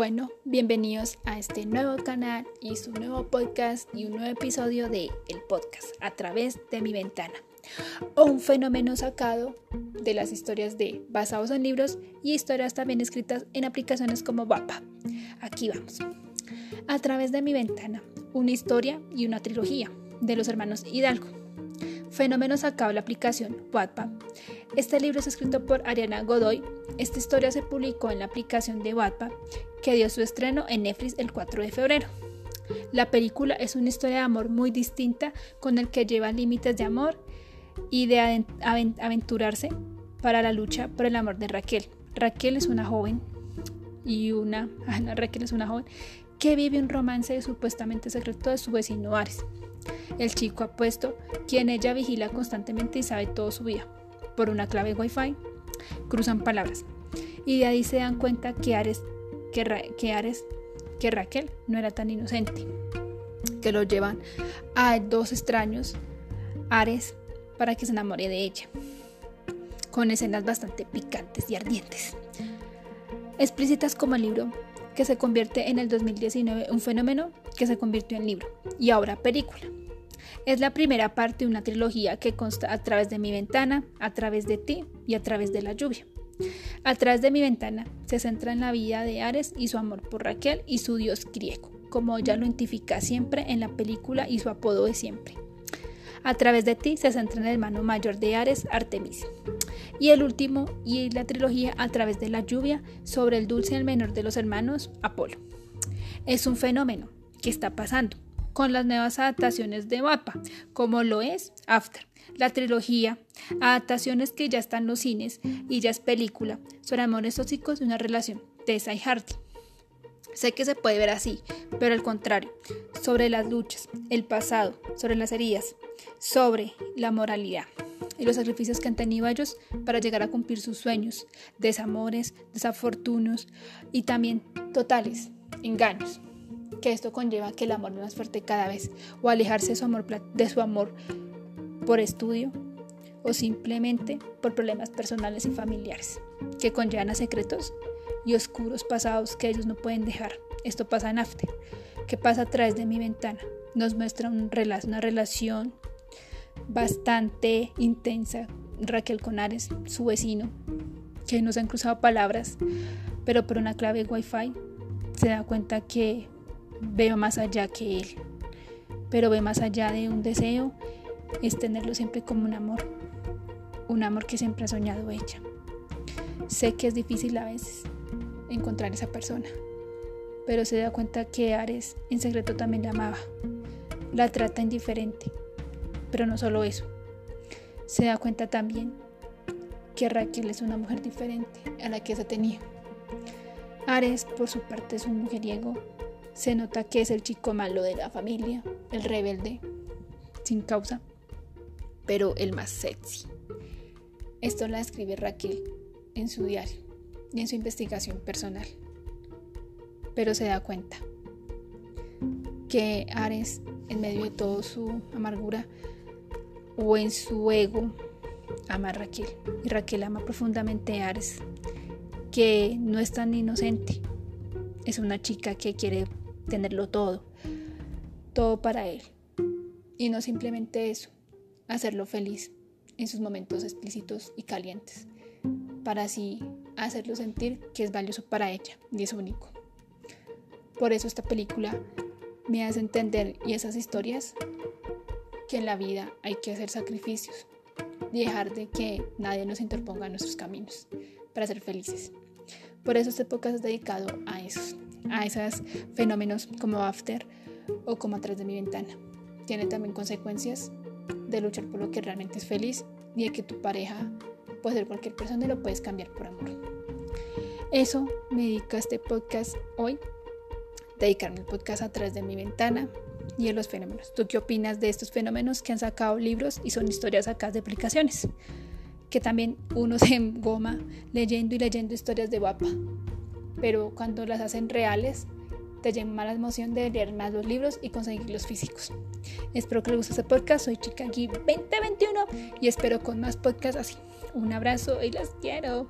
Bueno, bienvenidos a este nuevo canal y su nuevo podcast y un nuevo episodio de el podcast a través de mi ventana. Un fenómeno sacado de las historias de basados en libros y historias también escritas en aplicaciones como WAPA. Aquí vamos. A través de mi ventana, una historia y una trilogía de los hermanos Hidalgo. Fenómeno sacado de la aplicación WAPA. Este libro es escrito por Ariana Godoy. Esta historia se publicó en la aplicación de WAPA que dio su estreno en Netflix el 4 de febrero. La película es una historia de amor muy distinta con el que lleva límites de amor y de aventurarse para la lucha por el amor de Raquel. Raquel es una joven y una Raquel es una joven que vive un romance supuestamente secreto de su vecino Ares. El chico apuesto, quien ella vigila constantemente y sabe todo su vida. Por una clave wifi, cruzan palabras. Y de ahí se dan cuenta que Ares que, Ares, que Raquel no era tan inocente, que lo llevan a dos extraños, Ares, para que se enamore de ella, con escenas bastante picantes y ardientes, explícitas como el libro que se convierte en el 2019 un fenómeno que se convirtió en libro y ahora película. Es la primera parte de una trilogía que consta a través de mi ventana, a través de ti y a través de la lluvia. Atrás de mi ventana se centra en la vida de Ares y su amor por Raquel y su dios griego, como ella lo identifica siempre en la película y su apodo de siempre. A través de ti se centra en el hermano mayor de Ares, Artemis. Y el último y la trilogía a través de la lluvia sobre el dulce y el menor de los hermanos, Apolo. Es un fenómeno que está pasando con las nuevas adaptaciones de Mapa, como lo es After, la trilogía, adaptaciones que ya están en los cines y ya es película, sobre amores tóxicos de una relación, Tessa y Hardy. Sé que se puede ver así, pero al contrario, sobre las luchas, el pasado, sobre las heridas, sobre la moralidad y los sacrificios que han tenido ellos para llegar a cumplir sus sueños, desamores, desafortunos y también totales engaños que esto conlleva que el amor más fuerte cada vez o alejarse de su amor, de su amor por estudio o simplemente por problemas personales y familiares que conllevan a secretos y oscuros pasados que ellos no pueden dejar. Esto pasa en After, que pasa a través de mi ventana. Nos muestra un una relación bastante intensa. Raquel Conares, su vecino, que nos han cruzado palabras, pero por una clave Wi-Fi se da cuenta que ve más allá que él, pero ve más allá de un deseo, es tenerlo siempre como un amor, un amor que siempre ha soñado ella. Sé que es difícil a veces encontrar esa persona, pero se da cuenta que Ares en secreto también la amaba, la trata indiferente, pero no solo eso, se da cuenta también que Raquel es una mujer diferente a la que se tenía. Ares, por su parte, es un mujeriego se nota que es el chico malo de la familia, el rebelde, sin causa, pero el más sexy. Esto la escribe Raquel en su diario y en su investigación personal. Pero se da cuenta que Ares, en medio de toda su amargura o en su ego, ama a Raquel. Y Raquel ama profundamente a Ares, que no es tan inocente. Es una chica que quiere tenerlo todo, todo para él. Y no simplemente eso, hacerlo feliz en sus momentos explícitos y calientes, para así hacerlo sentir que es valioso para ella y es único. Por eso esta película me hace entender y esas historias que en la vida hay que hacer sacrificios y dejar de que nadie nos interponga en nuestros caminos para ser felices. Por eso este podcast es dedicado a eso, a esos fenómenos como after o como atrás de mi ventana. Tiene también consecuencias de luchar por lo que realmente es feliz y de que tu pareja puede ser cualquier persona y lo puedes cambiar por amor. Eso me dedica a este podcast hoy, dedicarme al podcast atrás de mi ventana y a los fenómenos. ¿Tú qué opinas de estos fenómenos que han sacado libros y son historias sacadas de aplicaciones? Que también uno se engoma leyendo y leyendo historias de guapa pero cuando las hacen reales, te llama la emoción de leer más los libros y conseguir los físicos. Espero que les guste este podcast. Soy Chica 2021 y espero con más podcasts así. Un abrazo y las quiero.